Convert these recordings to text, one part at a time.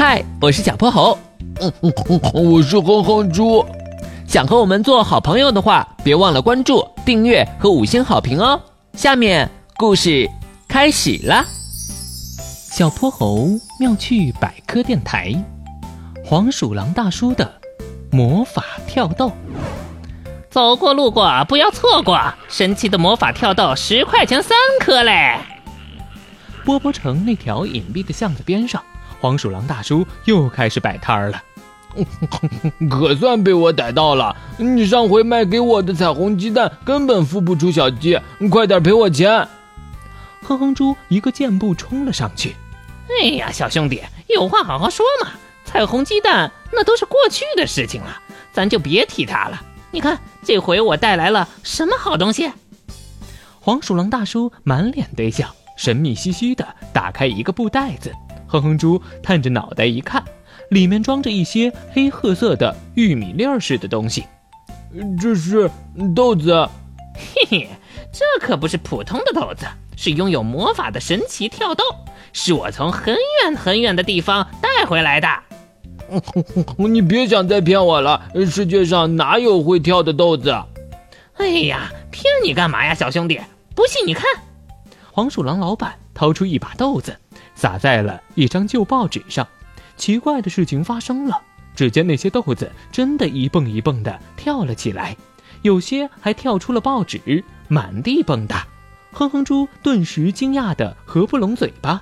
嗨，我是小泼猴。嗯嗯嗯，我是哼哼猪。想和我们做好朋友的话，别忘了关注、订阅和五星好评哦。下面故事开始了。小泼猴妙趣百科电台，黄鼠狼大叔的魔法跳豆。走过路过不要错过，神奇的魔法跳豆十块钱三颗嘞！波波城那条隐蔽的巷子边上，黄鼠狼大叔又开始摆摊儿了。可算被我逮到了！你上回卖给我的彩虹鸡蛋根本孵不出小鸡，快点赔我钱！哼哼猪一个箭步冲了上去。哎呀，小兄弟，有话好好说嘛！彩虹鸡蛋那都是过去的事情了，咱就别提它了。你看，这回我带来了什么好东西？黄鼠狼大叔满脸堆笑，神秘兮兮的打开一个布袋子。哼哼猪探着脑袋一看，里面装着一些黑褐色的玉米粒儿似的东西。这是豆子。嘿嘿，这可不是普通的豆子，是拥有魔法的神奇跳豆，是我从很远很远的地方带回来的。你别想再骗我了！世界上哪有会跳的豆子？哎呀，骗你干嘛呀，小兄弟！不信你看，黄鼠狼老板掏出一把豆子，撒在了一张旧报纸上。奇怪的事情发生了，只见那些豆子真的一蹦一蹦的跳了起来，有些还跳出了报纸，满地蹦跶。哼哼猪顿时惊讶的合不拢嘴巴。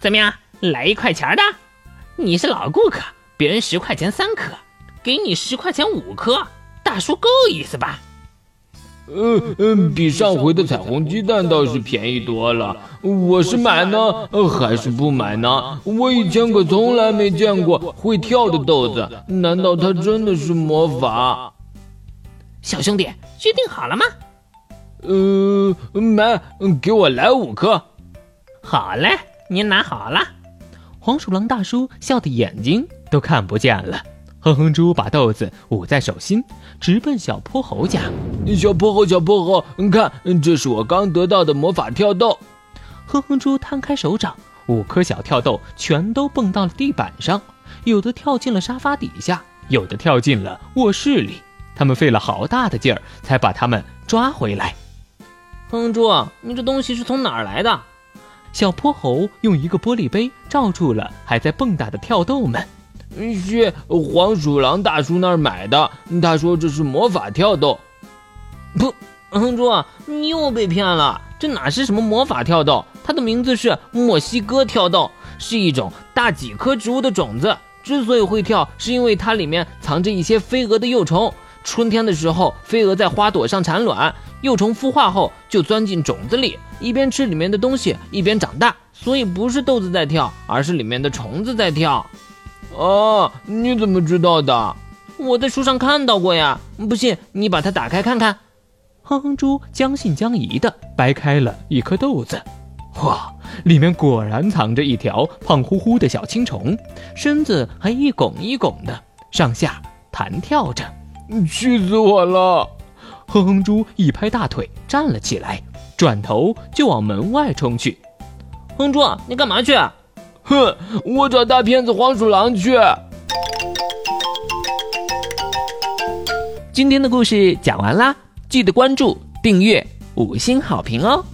怎么样，来一块钱的？你是老顾客。别人十块钱三颗，给你十块钱五颗，大叔够意思吧？嗯嗯，比上回的彩虹鸡蛋倒是便宜多了。我是买呢，还是不买呢？我以前可从来没见过会跳的豆子，难道它真的是魔法？小兄弟，决定好了吗？呃，买，给我来五颗。好嘞，您拿好了。黄鼠狼大叔笑的眼睛。都看不见了。哼哼猪把豆子捂在手心，直奔小泼猴家。小泼猴，小泼猴，你看，这是我刚得到的魔法跳豆。哼哼猪摊开手掌，五颗小跳豆全都蹦到了地板上，有的跳进了沙发底下，有的跳进了卧室里。他们费了好大的劲儿才把它们抓回来。哼哼猪，你这东西是从哪儿来的？小泼猴用一个玻璃杯罩住了还在蹦跶的跳豆们。是黄鼠狼大叔那儿买的，他说这是魔法跳豆。不，哼猪，你又被骗了，这哪是什么魔法跳豆？它的名字是墨西哥跳豆，是一种大几棵植物的种子。之所以会跳，是因为它里面藏着一些飞蛾的幼虫。春天的时候，飞蛾在花朵上产卵，幼虫孵化后就钻进种子里，一边吃里面的东西，一边长大。所以不是豆子在跳，而是里面的虫子在跳。哦，你怎么知道的？我在书上看到过呀。不信，你把它打开看看。哼哼猪将信将疑的掰开了一颗豆子，哇，里面果然藏着一条胖乎乎的小青虫，身子还一拱一拱的，上下弹跳着。气死我了！哼哼猪一拍大腿站了起来，转头就往门外冲去。哼猪，你干嘛去？哼，我找大骗子黄鼠狼去。今天的故事讲完啦，记得关注、订阅、五星好评哦。